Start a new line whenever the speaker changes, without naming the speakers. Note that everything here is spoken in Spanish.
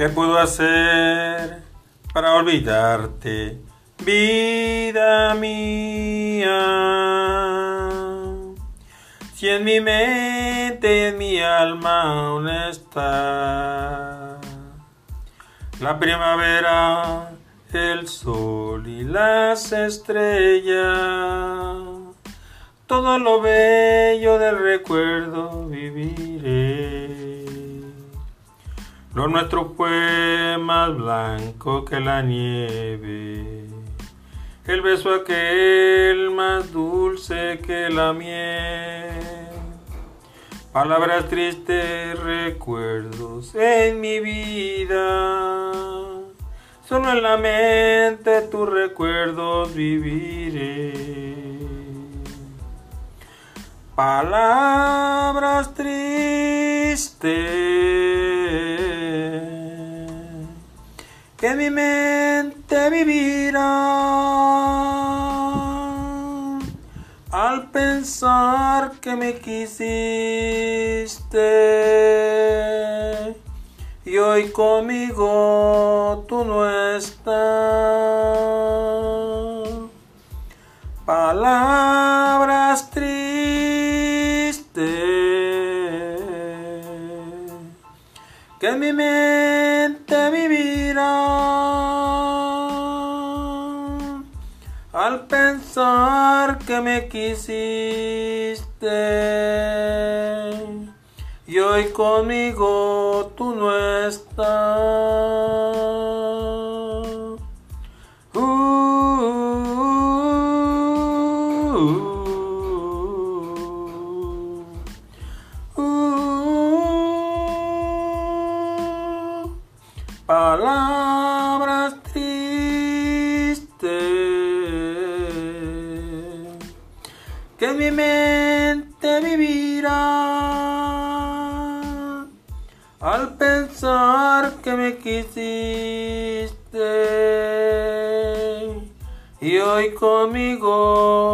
¿Qué puedo hacer para olvidarte, vida mía? Si en mi mente en mi alma aún está la primavera, el sol y las estrellas, todo lo bello del recuerdo viviré. Lo nuestro fue más blanco que la nieve. El beso aquel más dulce que la miel. Palabras tristes, recuerdos en mi vida. Solo en la mente tus recuerdos viviré. Palabras tristes que mi mente vivirá. Al pensar que me quisiste. Y hoy conmigo tú no estás. Palabras tristes. Que mi mente vivirá al pensar que me quisiste y hoy conmigo tú no estás. Palabras tristes que mi mente vivirá al pensar que me quisiste. Y hoy conmigo